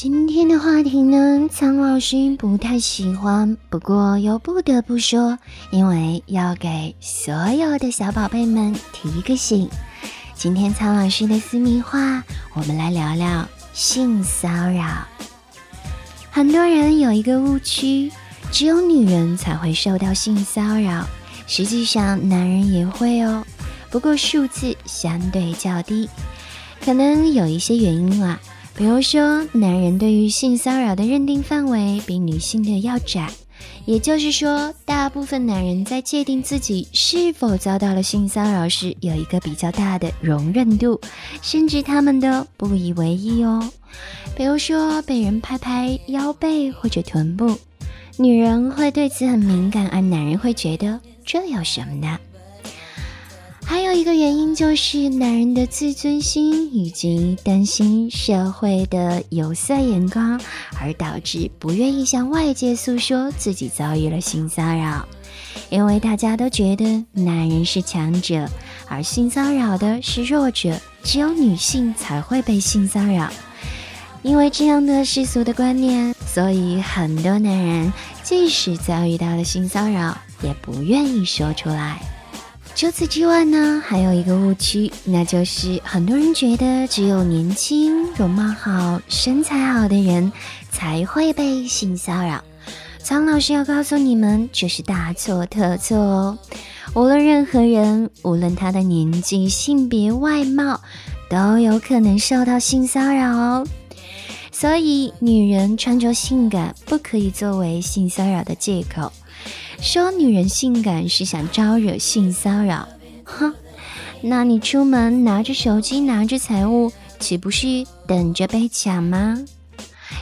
今天的话题呢，苍老师不太喜欢，不过又不得不说，因为要给所有的小宝贝们提个醒。今天苍老师的私密话，我们来聊聊性骚扰。很多人有一个误区，只有女人才会受到性骚扰，实际上男人也会哦，不过数字相对较低，可能有一些原因啊。比如说，男人对于性骚扰的认定范围比女性的要窄，也就是说，大部分男人在界定自己是否遭到了性骚扰时，有一个比较大的容忍度，甚至他们都不以为意哦。比如说，被人拍拍腰背或者臀部，女人会对此很敏感，而男人会觉得这有什么呢？还有一个原因就是男人的自尊心以及担心社会的有色眼光，而导致不愿意向外界诉说自己遭遇了性骚扰，因为大家都觉得男人是强者，而性骚扰的是弱者，只有女性才会被性骚扰。因为这样的世俗的观念，所以很多男人即使遭遇到了性骚扰，也不愿意说出来。除此之外呢，还有一个误区，那就是很多人觉得只有年轻、容貌好、身材好的人才会被性骚扰。苍老师要告诉你们，这是大错特错哦！无论任何人，无论他的年纪、性别、外貌，都有可能受到性骚扰哦。所以，女人穿着性感不可以作为性骚扰的借口。说女人性感是想招惹性骚扰，哼！那你出门拿着手机拿着财物，岂不是等着被抢吗？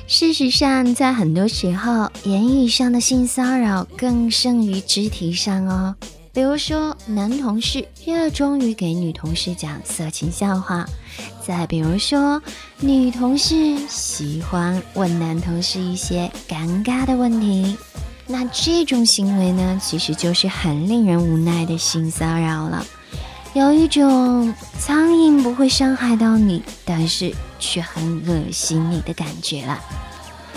事实上，在很多时候，言语上的性骚扰更胜于肢体上哦。比如说，男同事热衷于给女同事讲色情笑话；再比如说，女同事喜欢问男同事一些尴尬的问题。那这种行为呢，其实就是很令人无奈的性骚扰了，有一种苍蝇不会伤害到你，但是却很恶心你的感觉了。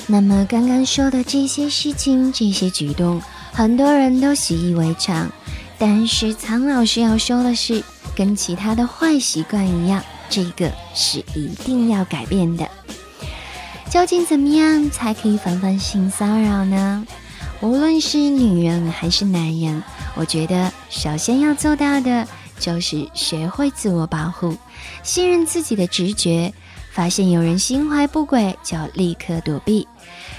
那么刚刚说的这些事情、这些举动，很多人都习以为常，但是苍老师要说的是，跟其他的坏习惯一样，这个是一定要改变的。究竟怎么样才可以防范性骚扰呢？无论是女人还是男人，我觉得首先要做到的就是学会自我保护，信任自己的直觉，发现有人心怀不轨就立刻躲避，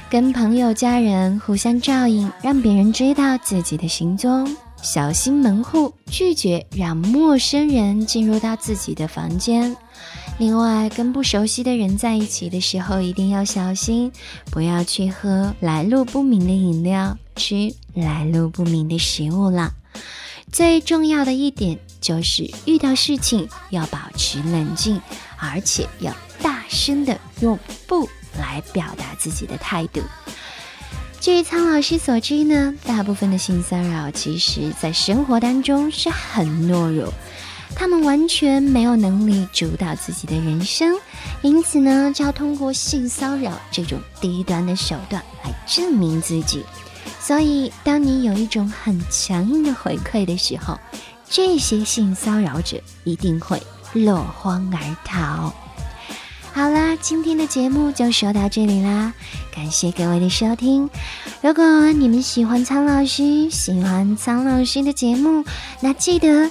跟朋友家人互相照应，让别人知道自己的行踪，小心门户，拒绝让陌生人进入到自己的房间。另外，跟不熟悉的人在一起的时候，一定要小心，不要去喝来路不明的饮料，吃来路不明的食物了。最重要的一点就是，遇到事情要保持冷静，而且要大声的用“不”来表达自己的态度。据苍老师所知呢，大部分的性骚扰，其实在生活当中是很懦弱。他们完全没有能力主导自己的人生，因此呢，就要通过性骚扰这种低端的手段来证明自己。所以，当你有一种很强硬的回馈的时候，这些性骚扰者一定会落荒而逃。好啦，今天的节目就说到这里啦，感谢各位的收听。如果你们喜欢苍老师，喜欢苍老师的节目，那记得。